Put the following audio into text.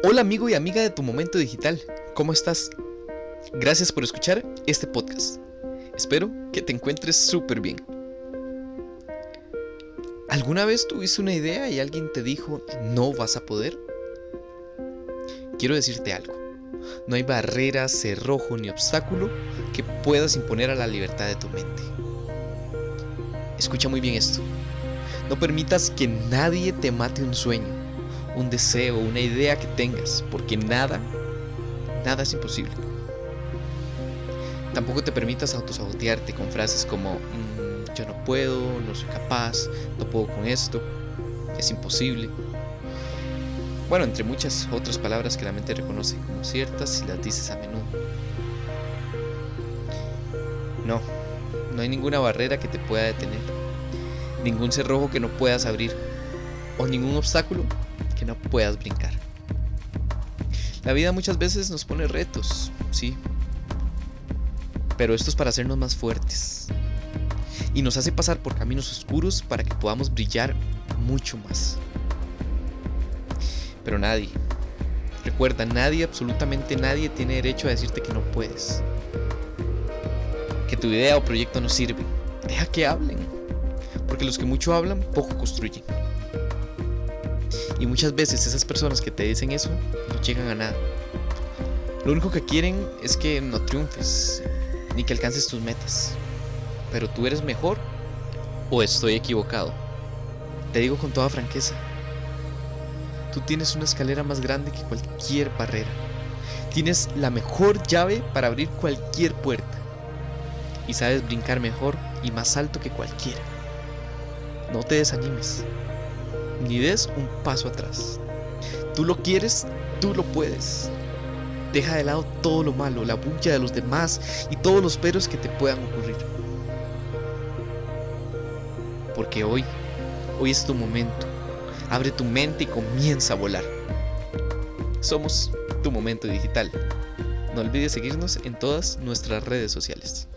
Hola amigo y amiga de tu momento digital, ¿cómo estás? Gracias por escuchar este podcast. Espero que te encuentres súper bien. ¿Alguna vez tuviste una idea y alguien te dijo no vas a poder? Quiero decirte algo. No hay barrera, cerrojo ni obstáculo que puedas imponer a la libertad de tu mente. Escucha muy bien esto. No permitas que nadie te mate un sueño un deseo, una idea que tengas, porque nada, nada es imposible. Tampoco te permitas autosabotearte con frases como mm, yo no puedo, no soy capaz, no puedo con esto, es imposible. Bueno, entre muchas otras palabras que la mente reconoce como ciertas y las dices a menudo. No, no hay ninguna barrera que te pueda detener, ningún cerrojo que no puedas abrir o ningún obstáculo no puedas brincar. La vida muchas veces nos pone retos, sí, pero esto es para hacernos más fuertes y nos hace pasar por caminos oscuros para que podamos brillar mucho más. Pero nadie, recuerda, nadie, absolutamente nadie tiene derecho a decirte que no puedes, que tu idea o proyecto no sirve. Deja que hablen, porque los que mucho hablan poco construyen. Y muchas veces esas personas que te dicen eso no llegan a nada. Lo único que quieren es que no triunfes, ni que alcances tus metas. Pero tú eres mejor o estoy equivocado. Te digo con toda franqueza, tú tienes una escalera más grande que cualquier barrera. Tienes la mejor llave para abrir cualquier puerta. Y sabes brincar mejor y más alto que cualquiera. No te desanimes ni des un paso atrás. Tú lo quieres, tú lo puedes. Deja de lado todo lo malo, la bulla de los demás y todos los peros que te puedan ocurrir. Porque hoy, hoy es tu momento. Abre tu mente y comienza a volar. Somos tu momento digital. No olvides seguirnos en todas nuestras redes sociales.